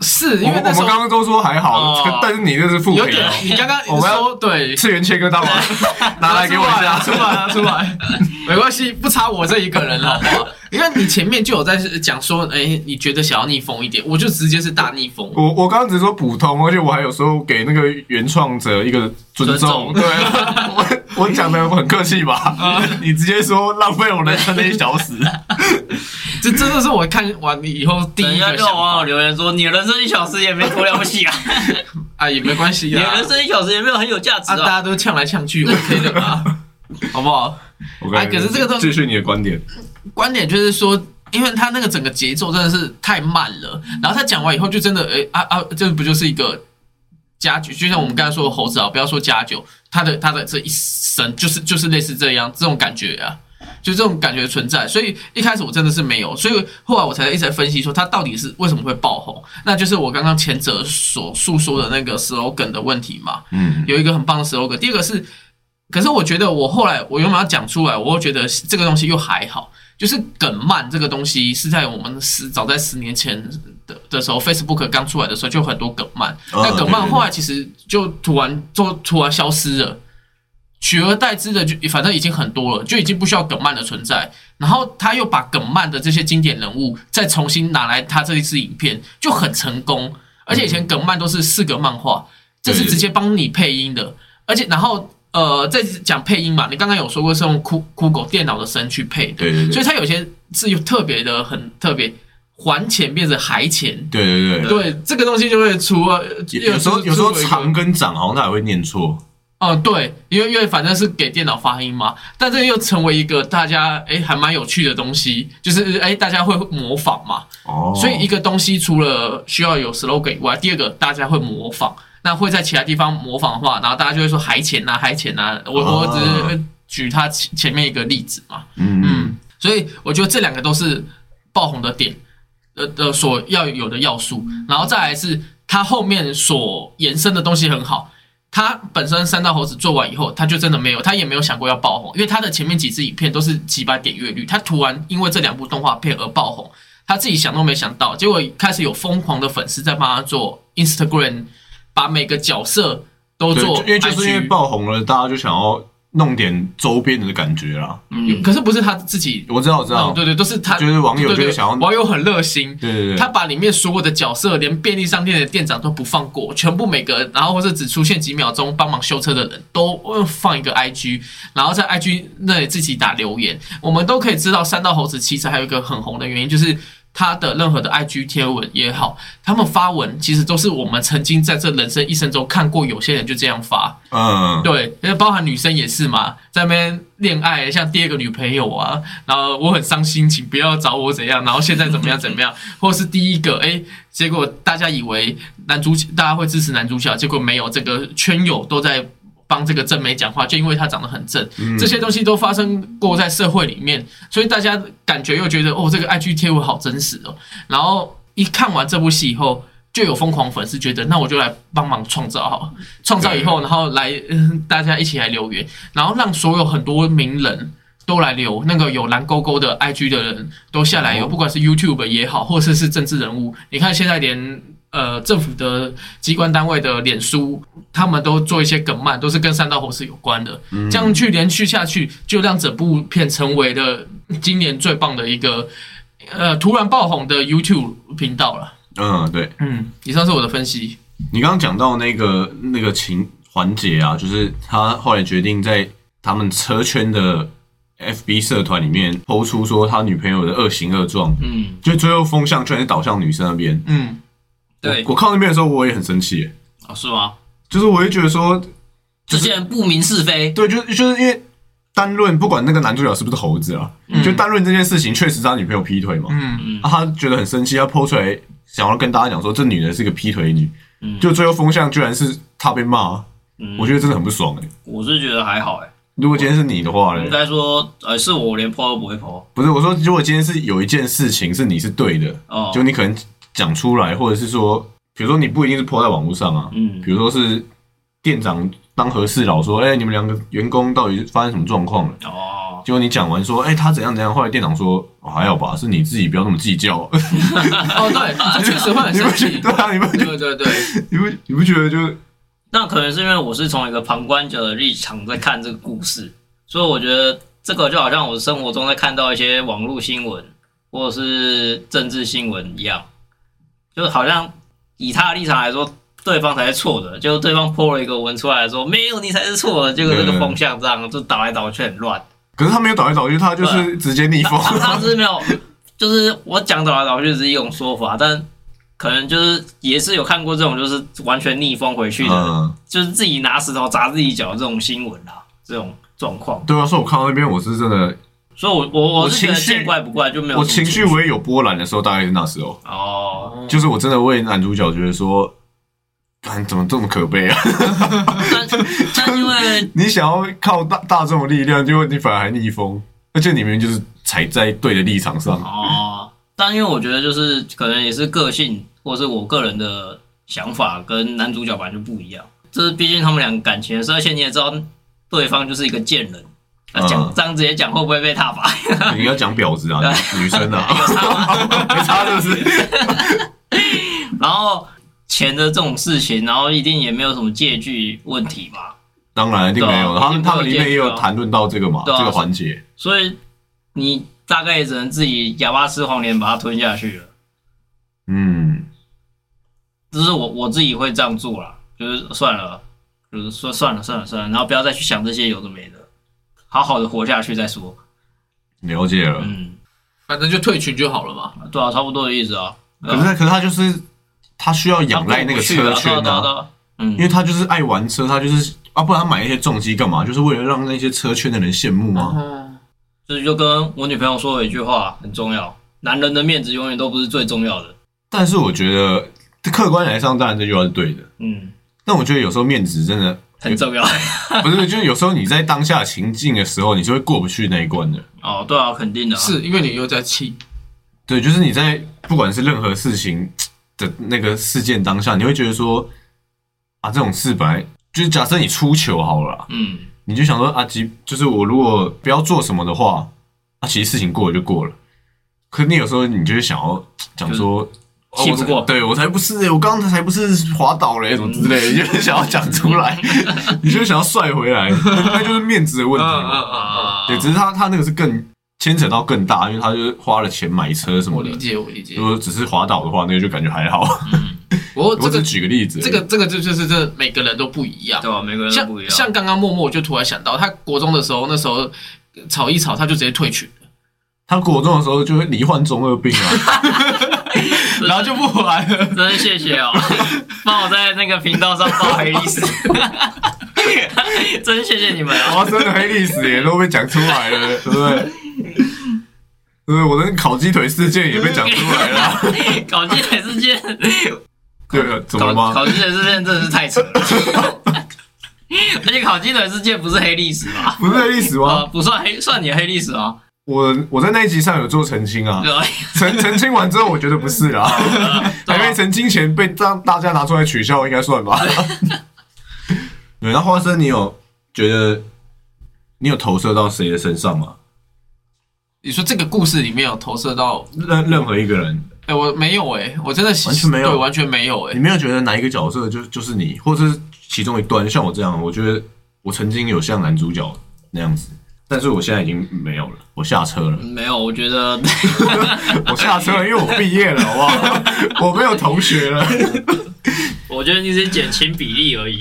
是因为我们刚刚都说还好哦，但是你这是负评哦。，你刚刚我们要说对，次元切割刀吗？拿来给我一下。出来啊，出来啊，没关系，不差我这一个人了，好不好？因为你前面就有在讲说，哎、你觉得想要逆风一点，我就直接是大逆风。我我刚刚只是说普通，而且我还有时候给那个原创者一个尊。重对，我我讲的很客气吧？你直接说浪费我人生的一小时。这真的是我看完以后第一个想就有网友法留言说，你的人生一小时也没多了不起啊，啊，也没关系你的啊，人生一小时也没有很有价值啊，大啊。家都呛来呛去，OK 的吧？好不好？OK，哎可是这个都继续你的观点。观点就是说，因为他那个整个节奏真的是太慢了，然后他讲完以后就真的，哎、啊啊，这不就是一个加酒？就像我们刚才说的猴子啊，不要说加酒，它的它的这一生就是就是类似这样这种感觉啊。就这种感觉存在，所以一开始我真的是没有，所以后来我才一直在分析说它到底是为什么会爆红，那就是我刚刚前者所诉说的那个 slogan 的问题嘛。嗯，有一个很棒的 slogan。第二个是，可是我觉得我后来我原本要讲出来，我又觉得这个东西又还好，就是梗漫这个东西是在我们十早在十年前的的时候，Facebook 刚出来的时候就有很多梗漫，哦那梗漫后来其实就突然就突然消失了。取而代之的就反正已经很多了，就已经不需要梗漫的存在。然后他又把梗漫的这些经典人物再重新拿来他这一次影片，就很成功。而且以前梗漫都是四格漫画，这是直接帮你配音的，而且然后呃，在讲配音嘛，你刚刚有说过是用酷酷狗电脑的声去配的，对对对，所以它有些是有特别的很特别，还钱变成还钱。对对对，对这个东西就会出了，有有时候有时候长跟长好像它还会念错。嗯，对，因为因为反正是给电脑发音嘛，但这又成为一个大家哎还蛮有趣的东西，就是哎大家会模仿嘛，哦，所以一个东西除了需要有 slogan 以外，第二个大家会模仿，那会在其他地方模仿的话，然后大家就会说海钱呐海钱呐，我我只是举他前前面一个例子嘛，嗯。嗯嗯，所以我觉得这两个都是爆红的点，呃呃所要有的要素，然后再来是他后面所延伸的东西很好。他本身三道猴子做完以后，他就真的没有，他也没有想过要爆红，因为他的前面几支影片都是几百点阅率，他突然因为这两部动画片而爆红，他自己想都没想到，结果开始有疯狂的粉丝在帮他做 Instagram，把每个角色都，做就因为就是因为爆红了，大家就想要弄点周边的感觉啦。嗯，可是不是他自己我知道，我知道，嗯，对对，都是他，就是网友就是想要网友很热心，对对对，他把里面所有的角色，连便利商店的店长都不放过，全部每个，然后或者只出现几秒钟帮忙修车的人都呃放一个 IG，然后在 IG 那里自己打留言，我们都可以知道三道猴子其实还有一个很红的原因，就是他的任何的 IG 贴文也好，他们发文其实都是我们曾经在这人生一生中看过，有些人就这样发，嗯，对，因为包含女生也是嘛，在那边恋爱，像第二个女朋友啊，然后我很伤心，请不要找我怎样，然后现在怎么样怎么样，或是第一个，哎，结果大家以为男主角大家会支持男主角，结果没有，这个圈友都在帮这个正美讲话，就因为她长得很正，嗯。这些东西都发生过在社会里面，所以大家感觉又觉得哦，这个 IG 贴文好真实哦，然后一看完这部戏以后。就有疯狂粉丝觉得，那我就来帮忙创造好。了，创造以后，然后来、嗯 大家一起来留言，然后让所有很多名人都来留，那个有蓝勾勾的 IG 的人都下来有，哦不管是 YouTube 也好，或者是政治人物，你看现在连呃政府的机关单位的脸书，他们都做一些梗漫，都是跟三道猴子有关的，这样去连续下去，就让整部片成为了今年最棒的一个呃突然爆红的 YouTube 频道了。嗯，对嗯，以上是我的分析。你刚刚讲到那个那个情环节啊，就是他后来决定在他们车圈的 FB 社团里面抛出说他女朋友的恶行恶状，嗯，就最后风向居然是导向女生那边。嗯，对。我，我看到那边的时候，我也很生气耶，哦，是吗？就是我会觉得说，这些人不明是非，对，就就是因为单论不管那个男主角是不是猴子啊，就单论这件事情，确实是他女朋友劈腿嘛，嗯。啊，他觉得很生气，他抛出来想要跟大家讲说，这女的是个劈腿女，嗯。就最后风向居然是他被骂，嗯。我觉得真的很不爽哎。我是觉得还好哎，如果今天是你的话应呢？该说，呃，是我连 PO 都不会 PO，不是我说，如果今天是有一件事情是你是对的，哦，就你可能讲出来，或者是说，比如说你不一定是 po 在网络上啊，嗯比如说是店长当和事佬说，哎、你们两个员工到底发生什么状况了？哦，结果你讲完说，哎、他怎样怎样，后来店长说、哦还好吧，是你自己不要那么计较。哦，对，这确实会很生气。对啊？你不觉对对对，你不你不觉得就那可能是因为我是从一个旁观者的立场在看这个故事，所以我觉得这个就好像我生活中在看到一些网络新闻或者是政治新闻一样，就好像以他的立场来说，对方才是错的，结果对方泼了一个文出来说没有你才是错的，结果这个风向这样就倒来倒去很乱。可是他没有倒来倒去，他就是直接逆风。他他是没有，就是我讲倒来倒去只是一种说法，但可能就是也是有看过这种就是完全逆风回去的，嗯，就是自己拿石头砸自己脚这种新闻啦，这种状况。对啊，所以我看到那边，我是真的，所以我，我我我是觉得情绪见怪不怪，就没有我情绪我也有波澜的时候，大概是那时候，哦。就是我真的为男主角觉得说，看怎么这么可悲啊！但但因为 你想要靠大大众的力量，结果你反而还逆风，而且你明明就是踩在对的立场上。哦，但因为我觉得就是可能也是个性，或是我个人的想法跟男主角本来就不一样。这是毕竟他们两个感情的事，而且你也知道对方就是一个贱人。那讲嗯这样直接讲会不会被踏伐？你要讲婊子啊，女生啊，有差吗？没差就是？然后钱的这种事情，然后一定也没有什么借据问题吧。当然一定没有，他们他们里面也有谈论到这个嘛，啊这个环节。所以你大概也只能自己哑巴吃黄连把它吞下去了。嗯，这是我我自己会这样做啦，就是算了，就是说算了算了算了，然后不要再去想这些有的没的，好好的活下去再说。了解了。嗯，反正就退群就好了嘛。对啊，差不多的意思啊。可是可是他就是他需要仰赖那个车圈啊，对啊对啊对啊嗯因，为他就是爱玩车，他就是啊，不然他买那些重机干嘛？就是为了让那些车圈的人羡慕吗？嗯，就是就跟我女朋友说了一句话很重要，男人的面子永远都不是最重要的。但是我觉得客观来上，当然这句话是对的。嗯，但我觉得有时候面子真的很重要。不是，就是有时候你在当下情境的时候，你是会过不去那一关的。哦，对啊，肯定的啊、是因为你又在气，对，就是你在不管是任何事情的那个事件当下，你会觉得说啊，这种事本来就是假设你出糗好了，嗯，你就想说啊，即就是我如果不要做什么的话，啊，其实事情过了就过了。可是你有时候你就会想要讲说，哦气不过我才对我才不是、欸，我刚才才不是滑倒嘞、什么之类的，你就想要讲出来，你就想要帅回来，那就是面子的问题对，只是他他那个是更牵扯到更大，因为他就是花了钱买车什么的我理。解，我理解如。果只是滑倒的话，那个就感觉还好。不过我只这个举个例子，这个这个就就是这每个人都不一样。对啊，每个人都像不一样。像刚刚默默，我就突然想到，他国中的时候，那时候吵一吵，他就直接退群了，他国中的时候就会罹患中二病啊，然后就不玩了。真是谢谢哦，帮我在那个频道上报黑历史，真谢谢你们啊！哇，真的黑历史也都被讲出来了，对不对？对，我的烤鸡腿事件也被讲出来了。烤鸡腿事件，对了，怎么了吗？烤烤鸡腿事件真的是太扯了。而且烤鸡腿事件不是黑历史吗？不是黑历史呃，吗？不算黑，算你黑历史啊。我我在那一集上有做澄清啊？澄澄清完之后，我觉得不是啦，还没澄清前被让大家拿出来取笑，应该算吧。对，那花生，你有觉得你有投射到谁的身上吗？你说这个故事里面有投射到？任任何一个人，哎、我没有哎、我真的完全没有对，完全没有哎、你没有觉得哪一个角色就就是你，或者是其中一段？像我这样，我觉得我曾经有像男主角那样子，但是我现在已经没有了，我下车了，没有，我觉得 我下车了，因为我毕业了，好不好？我没有同学了我觉得你只是减轻比例而已。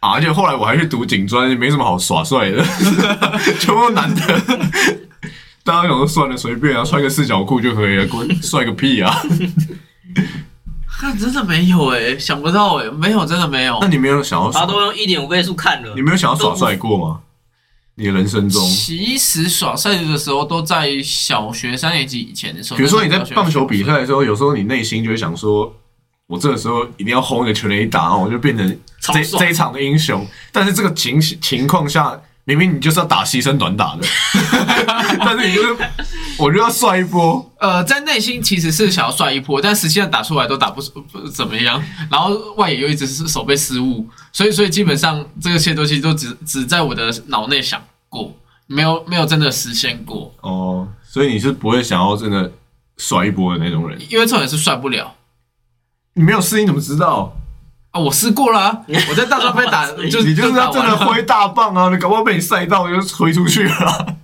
啊！而且后来我还去读警专，没什么好耍帅的，全部都男的。大家想说算了，随便啊，穿个四角裤就可以了，滚帅个屁啊！看真的没有哎、想不到哎、没有，真的没有那。你没有想要耍，他都用一点五倍速看了你，没有想要耍帅过吗？你的人生中，其实耍帅的时候都在小学三年级以前的时候，比如说你在棒球比赛的时候，有时候你内心就会想说，我这个时候一定要轰一个全垒打，然后我就变成这这一场的英雄。但是这个情情况下，明明你就是要打牺牲短打的，但是你就是我就要帅一波。呃，在内心其实是想要帅一波，但实际上打出来都打不不怎么样，然后外野又一直是手被失误，所以所以基本上这些东西都只只在我的脑内想过，没有没有真的实现过，哦，所以你是不会想要真的甩一波的那种人。因为重点是甩不了你没有试，你怎么知道？啊！我试过了、啊，我在大专被打就你就是要真的挥大棒啊！你搞不好被你晒到，就挥出去了。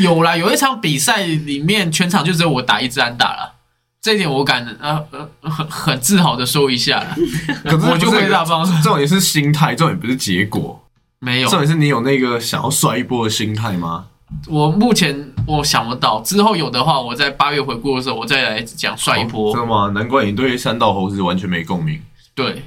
有啦，有一场比赛里面全场就只有我打一支安打了，这一点我敢呃呃很很自豪的说一下啦。可是我就挥大棒，这种也是心态，这种也不是结果。没有重，点是你有那个想要甩一波的心态吗？我目前我想不到，之后有的话，我在八月回顾的时候，我再来讲帅一波。真的吗？难怪你对三道猴子完全没共鸣，对，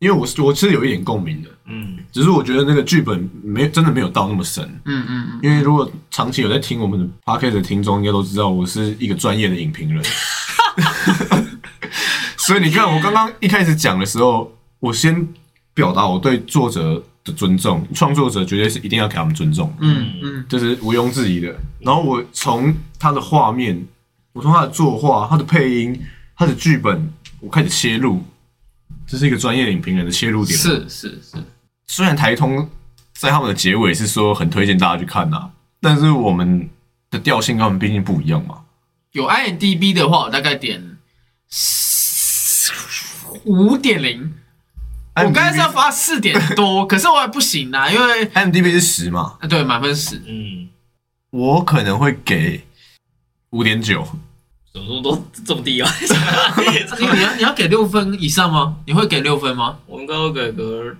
因为我是我是有一点共鸣的，嗯，只是我觉得那个剧本没真的没有到那么深。嗯嗯嗯，因为如果长期有在听我们的 podcast 的听众，应该都知道我是一个专业的影评人，所以你看我刚刚一开始讲的时候，我先表达我对作者的尊重，创作者绝对是一定要给他们尊重，嗯嗯，这是毋庸置疑的。然后我从他的画面，我从他的作画、他的配音、他的剧本，我开始切入，这是一个专业影评人的切入点。是是是，虽然台通在他们的结尾是说很推荐大家去看呐、但是我们的调性跟他们毕竟不一样嘛。有 IMDB 的话，我大概点五点零。我刚才是要发四点多，可是我还不行啊，因为 IMDB 是十嘛，啊对满分十，嗯，我可能会给五点九。怎么说都这么低啊？你你要你要给六分以上吗？你会给六分吗？我应该会给个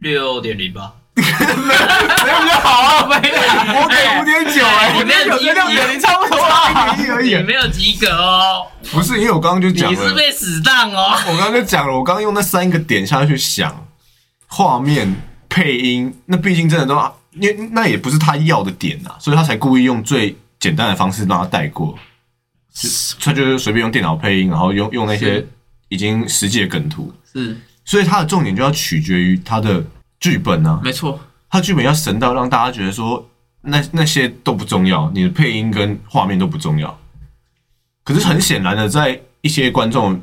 六点零吧。没有比较好啊，没有，我给五点九哎，你那有跟六点零差不多啊。而已也。没有及格哦，不是因为我刚刚就讲你是，被死当哦。我刚刚就讲了，我刚刚用那三个点下去想，画面、配音，那毕竟真的都，因为那也不是他要的点啊，所以他才故意用最简单的方式让他带过。就他就是随便用电脑配音，然后用用那些已经实际的梗图，是，所以他的重点就要取决于他的剧本啊，没错，他剧本要神到让大家觉得说那那些都不重要，你的配音跟画面都不重要。可是很显然的，在一些观众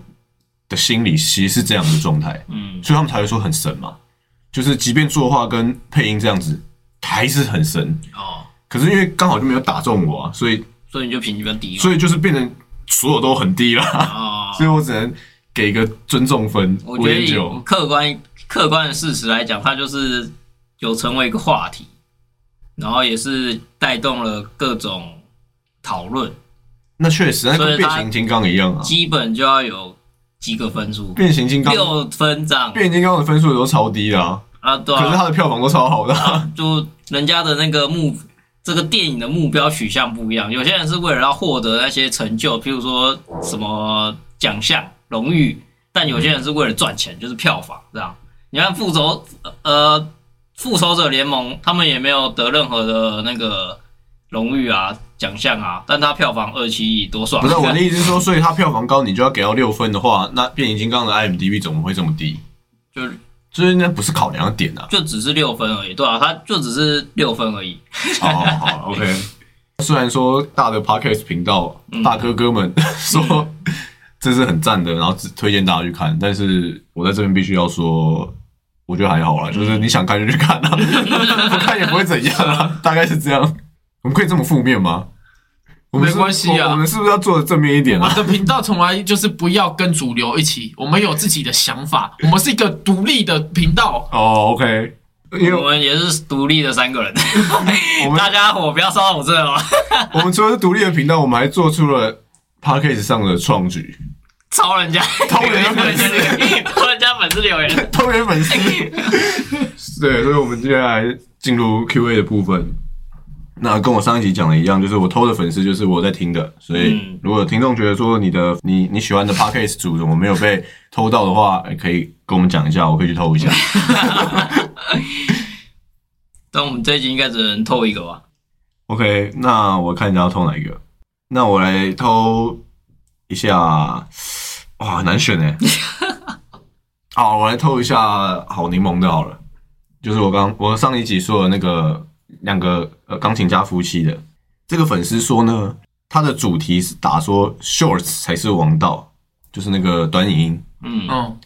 的心里其实是这样的状态，嗯，所以他们才会说很神嘛。就是即便作画跟配音这样子，还是很神。哦，可是因为刚好就没有打中我啊，所以所以你就评级比较低。所以就是变成所有都很低了，哦，所以我只能给一个尊重分我觉得以五点九。客观客观的事实来讲，它就是有成为一个话题，然后也是带动了各种讨论，那确实，那跟变形金刚一样啊，基本就要有几个分数，变形金刚六分这样变形金刚的分数也都超低的啊，啊，对啊。可是啊，它的票房都超好的啊。就人家的那个目这个电影的目标取向不一样，有些人是为了要获得那些成就，譬如说什么奖项、荣誉，但有些人是为了赚钱，就是票房这样。你看复仇呃复仇者联盟，他们也没有得任何的那个荣誉啊奖项啊，但他票房二七亿，多爽！不是 我的意思是说，所以它票房高，你就要给到六分的话，那变形金刚的 IMDB 怎么会这么低？就就是那不是考量的点啊。就只是六分而已，对啊，他就只是六分而已。好好好，OK。虽然说大的 Podcast 频道大哥哥们 说这是很赞的，然后只推荐大家去看，但是我在这边必须要说，我觉得还好啦，就是你想看就去看啊，不看也不会怎样啊，大概是这样。我们可以这么负面吗？我们是没关系啊我我们是不是要做的正面一点啊？我的频道从来就是不要跟主流一起，我们有自己的想法，我们是一个独立的频道。哦，OK，因为我们也是独立的三个人，我们大家伙不要烧到我这哦。我们除了是独立的频道，我们还做出了 Podcast 上的创举，抄人家，偷人家粉丝偷人家 粉丝留言。偷人粉丝。对，所以我们接下来进入 Q&A 的部分。那跟我上一集讲的一样，就是我偷的粉丝就是我在听的，所以嗯如果有听众觉得说你的你你喜欢的 podcast 组怎么没有被偷到的话，哎可以跟我们讲一下，我可以去偷一下。但我们这一集应该只能偷一个吧？OK，那我看一下要偷哪一个。那我来偷一下，哇，很难选哎。好，我来偷一下好柠檬的好了，就是我刚我上一集说的那个两个呃钢琴家夫妻的这个粉丝说呢，他的主题是打说 shorts 才是王道，就是那个短影音。嗯，嗯，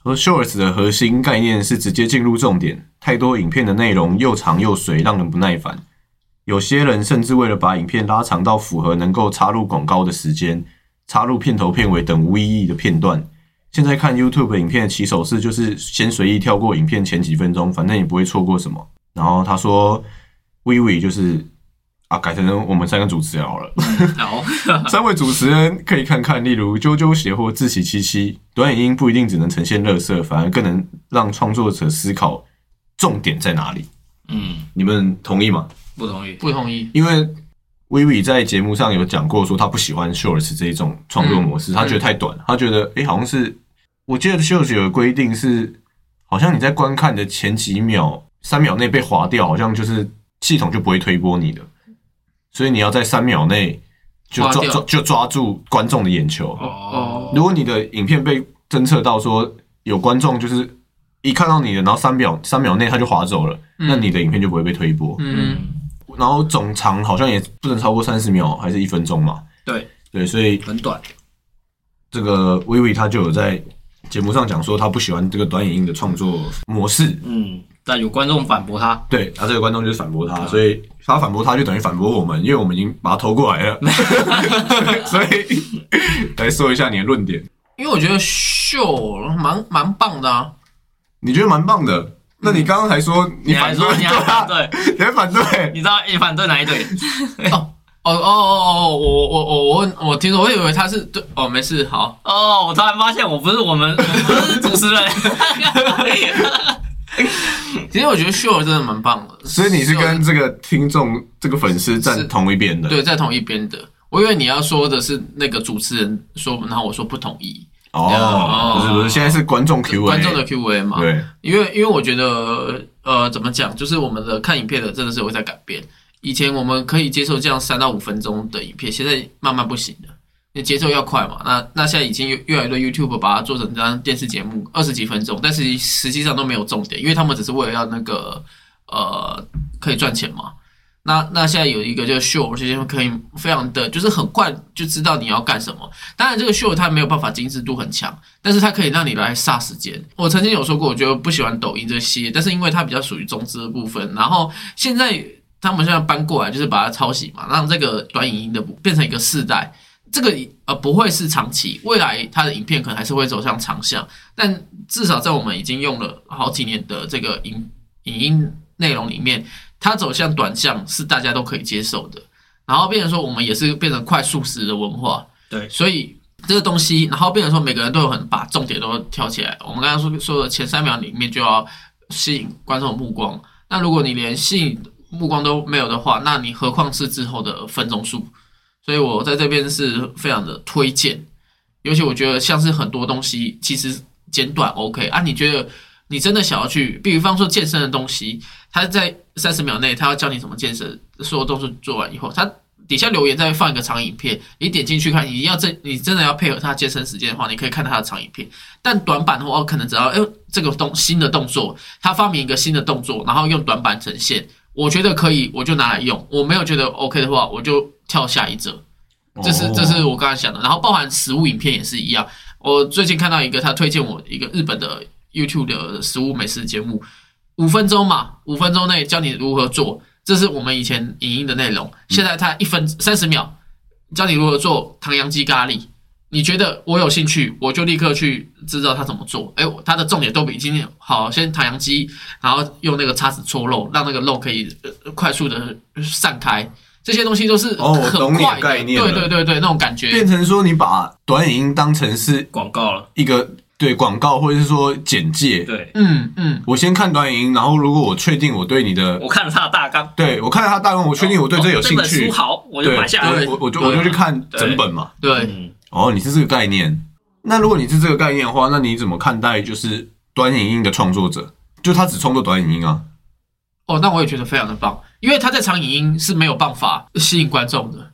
说 shorts 的核心概念是直接进入重点，太多影片的内容又长又水，让人不耐烦。有些人甚至为了把影片拉长到符合能够插入广告的时间，插入片头、片尾等无意义的片段。现在看 YouTube 影片的起手式就是先随意跳过影片前几分钟，反正也不会错过什么。然后他说微微就是啊，改成我们三个主持人好了。好，三位主持人可以看看，例如啾啾鞋或自喜七七，短影音不一定只能呈现乐色，反而更能让创作者思考重点在哪里。嗯，你们同意吗？不同意。不同意。因为微微在节目上有讲过，说他不喜欢 Shorts 这一种创作模式，他觉得太短，他觉得诶、好像是我记得 Shorts 有个规定是，好像你在观看的前几秒、三秒内被划掉，好像就是系统就不会推播你的，所以你要在三秒内就抓抓就抓住观众的眼球。哦，如果你的影片被侦测到说有观众就是一看到你的，然后三秒三秒内他就划走了，那你的影片就不会被推播。嗯，然后总长好像也不能超过三十秒，还是一分钟嘛？对，对，所以很短。这个薇薇她就有在节目上讲说，她不喜欢这个短影音的创作模式。嗯，但有观众反驳他。对，他这个观众就是反驳他，所以他反驳他就等于反驳我们，因为我们已经把他投过来了。所以来说一下你的论点，因为我觉得秀蛮蛮棒的啊。你觉得蛮棒的。那你刚刚还说你反对，还说你还对啊反对，你还反对？你知道你反对哪一队？哦 哦哦哦，我我我我我听说，我以为他是对哦，没事，好，哦，我突然发现我不是我们，我不是主持人。其实我觉得秀真的蛮棒的，所以你是跟这个听众、这个粉丝站同一边的。对在同一边的。我以为你要说的是那个主持人说，然后我说不同意，哦，哦不是不是，现在是观众 Q&A，观众的 Q&A 嘛。对，因为因为我觉得呃怎么讲，就是我们的看影片的真的是会在改变。以前我们可以接受这样三到五分钟的影片，现在慢慢不行了。你节奏要快嘛？那那现在已经越越来越多 YouTube 把它做成这样电视节目，二十几分钟，但是实际上都没有重点，因为他们只是为了要那个呃可以赚钱嘛。那那现在有一个就是秀，这些可以非常的就是很快就知道你要干什么。当然，这个秀它没有办法精致度很强，但是它可以让你来杀时间。我曾经有说过，我觉得不喜欢抖音这些，但是因为它比较属于中资的部分，然后现在他们现在搬过来就是把它抄袭嘛，让这个短影音的变成一个世代。这个呃不会是长期，未来它的影片可能还是会走向长项，但至少在我们已经用了好几年的这个影影音内容里面，它走向短项是大家都可以接受的。然后变成说我们也是变成快速食的文化，对所以这个东西，然后变成说每个人都有很把重点都挑起来。我们刚刚说说的前三秒里面就要吸引观众的目光，那如果你连吸引目光都没有的话，那你何况是之后的分钟数？所以我在这边是非常的推荐，尤其我觉得像是很多东西其实简短 OK 啊，你觉得你真的想要去，比方说健身的东西，他在三十秒内他要教你怎么健身，所有动作做完以后，他底下留言再放一个长影片，你点进去看，你要真你真的要配合他健身时间的话，你可以看他的长影片。但短板的话，可能只要哎这个动新的动作，他发明一个新的动作，然后用短板呈现，我觉得可以，我就拿来用。我没有觉得 OK 的话，我就跳下一则。这是这是我刚才想的，然后包含食物影片也是一样。我最近看到一个，他推荐我一个日本的 YouTube 的食物美食节目，五分钟嘛，五分钟内教你如何做，这是我们以前影音的内容。现在他一分三十秒教你如何做唐扬鸡咖喱，你觉得我有兴趣，我就立刻去知道它怎么做。哎，它的重点都比今天好，先唐扬鸡，然后用那个叉子戳肉，让那个肉可以呃快速的散开。这些东西都是哦我懂你的很快，概念对对对对，那种感觉。变成说你把短影音当成是广告了，一个对广告或者是说简介。对嗯嗯，我先看短影音，然后如果我确定我对你的，我看了他的大纲，对我看了他大纲，我确定我对这有兴趣哦这本书，好，我就，买下来。对我我就我就去看整本嘛。对，嗯，哦，你是这个概念。那如果你是这个概念的话，那你怎么看待就是短影音的创作者？就他只创作短影音啊？哦，那我也觉得非常的棒，因为他在长影音是没有办法吸引观众的，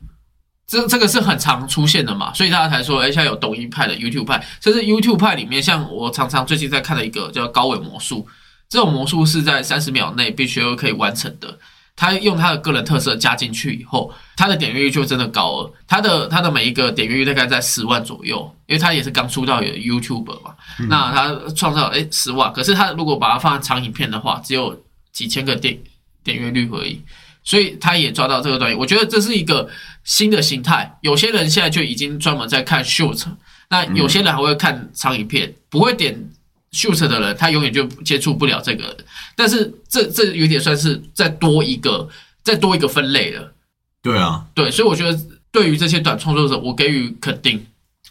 这这个是很常出现的嘛，所以大家才说，哎，现在有抖音派的 YouTube 派，甚至 YouTube 派里面，像我常常最近在看的一个叫高伟魔术，这种魔术是在三十秒内必须要可以完成的。他用他的个人特色加进去以后，他的点阅率就真的高了。他的他的每一个点阅率大概在十万左右，因为他也是刚出道的 YouTuber 嘛，那他创造哎十万，可是他如果把它放在长影片的话，只有几千个点点阅率而已。所以他也抓到这个短影。我觉得这是一个新的形态。有些人现在就已经专门在看 short，那有些人还会看长影片，不会点 short 的人，他永远就接触不了这个。但是这这有点算是再多一个再多一个分类了。对啊，对，所以我觉得对于这些短创作者，我给予肯定。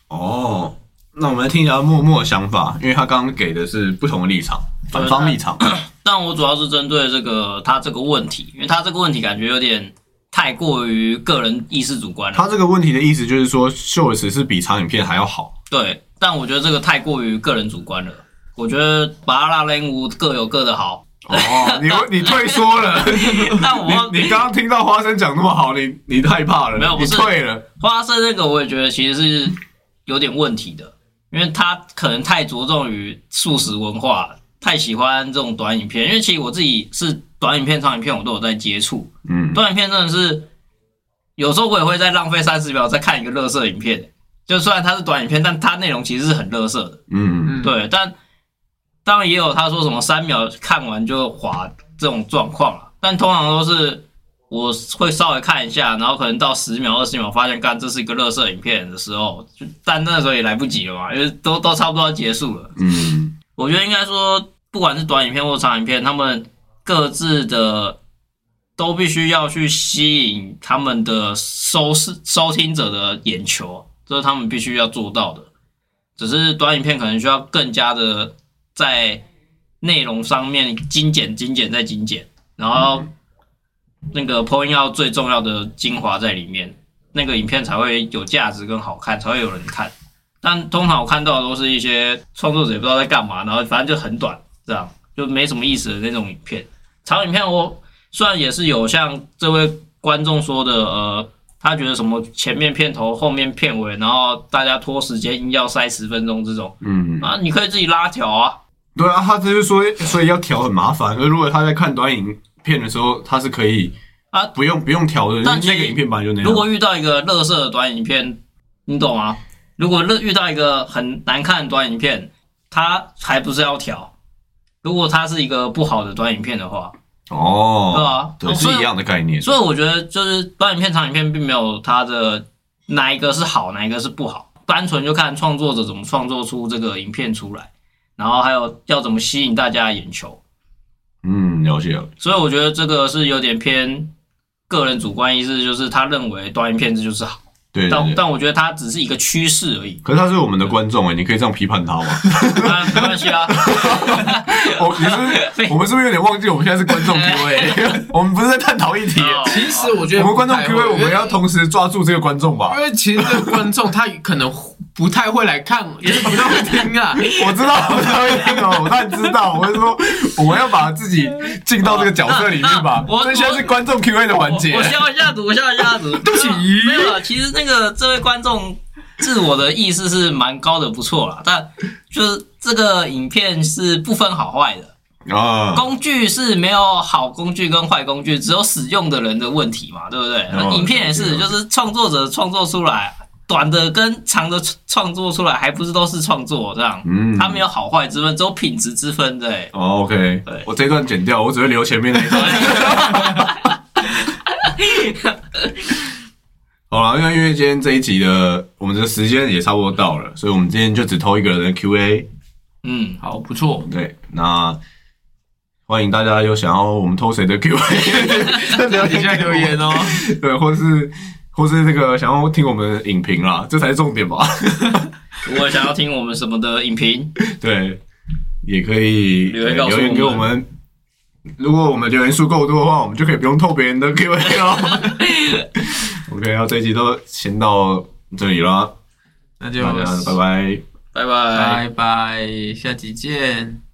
哦，那我们来听一下默默的想法，因为他刚刚给的是不同的立场，反方立场。但我主要是针对这个他这个问题，因为他这个问题感觉有点太过于个人意识主观了。他这个问题的意思就是说，shorts 是比长影片还要好。对，但我觉得这个太过于个人主观了。我觉得巴拉雷姆各有各的好。哦，你 你退缩了。但我你你刚刚听到花生讲那么好，你你害怕了？没有，不是退了。花生那个我也觉得其实是有点问题的，因为他可能太着重于素食文化，太喜欢这种短影片。因为其实我自己是短影片、长影片我都有在接触。嗯，短影片真的是有时候我也会在浪费三十秒再看一个乐色影片。就虽然它是短影片，但它内容其实是很乐色的。嗯，对，但。当然也有他说什么三秒看完就滑这种状况了，但通常都是我会稍微看一下，然后可能到十秒、二十秒发现，干这是一个乐色影片的时候，就但那时候也来不及了嘛，因为都都差不多要结束了。嗯，我觉得应该说，不管是短影片或长影片，他们各自的都必须要去吸引他们的收视收听者的眼球，这是他们必须要做到的。只是短影片可能需要更加的。在内容上面精简、精简再精简，然后那个 point 要最重要的精华在里面，那个影片才会有价值跟好看，才会有人看。但通常我看到的都是一些创作者也不知道在干嘛，然后反正就很短，这样就没什么意思的那种影片。长影片我虽然也是有像这位观众说的，呃，他觉得什么前面片头、后面片尾，然后大家拖时间硬要塞十分钟这种，嗯啊，你可以自己拉条啊。对啊，他就是说，所以要调很麻烦。而如果他在看短影片的时候，他是可以啊，不用不用调的。但那个影片本来就那样。如果遇到一个乐色的短影片，你懂吗？如果遇遇到一个很难看的短影片，他还不是要调？如果它是一个不好的短影片的话，哦，对啊，对，是一样的概念。所以我觉得，就是短影片、长影片并没有它的哪一个是好，哪一个是不好，单纯就看创作者怎么创作出这个影片出来。然后还有要怎么吸引大家的眼球，嗯，了解了。所以我觉得这个是有点偏个人主观意识，就是他认为短影片这就是好。对，但但我觉得它只是一个趋势而已。可是他是我们的观众哎，你可以这样批判他吗？没关系啊。我 你是 我们是不是有点忘记我们现在是观众 Q&A？我们不是在探讨议题。其实我觉得我们观众 Q&A，我们要同时抓住这个观众吧。因为其实这个观众他可能不太会来看，也是不太会听啊。我知道不太会听哦，我当然知道。我是说，我要把自己进到这个角色里面吧。我这现在是观众 Q&A 的环节。我笑一下赌，我笑一下子。对不起，没有了。其实那个这位观众自我的意识是蛮高的，不错啦。但就是这个影片是不分好坏的啊，工具是没有好工具跟坏工具，只有使用的人的问题嘛，对不对？影片也是，就是创作者创作出来。短的跟长的创作出来，还不是都是创作这样？嗯，它没有好坏之分，只有品质之分，对。哦，OK，对，我这段剪掉，我只会留前面那一段。好了，因为因为今天这一集的我们的时间也差不多到了，所以我们今天就只偷一个人的 Q&A。嗯，好，不错。对，那欢迎大家有想要我们偷谁的 Q&A，底下留言哦。对，或是。或是那个想要听我们的影评啦，这才是重点吧。如果想要听我们什么的影评，对，也可以留言给我们。如果我们留言数够多的话，我们就可以不用偷别人的 Q&A 了。OK，那这一集都先到这里了，那就拜拜，拜拜，拜拜，下集见。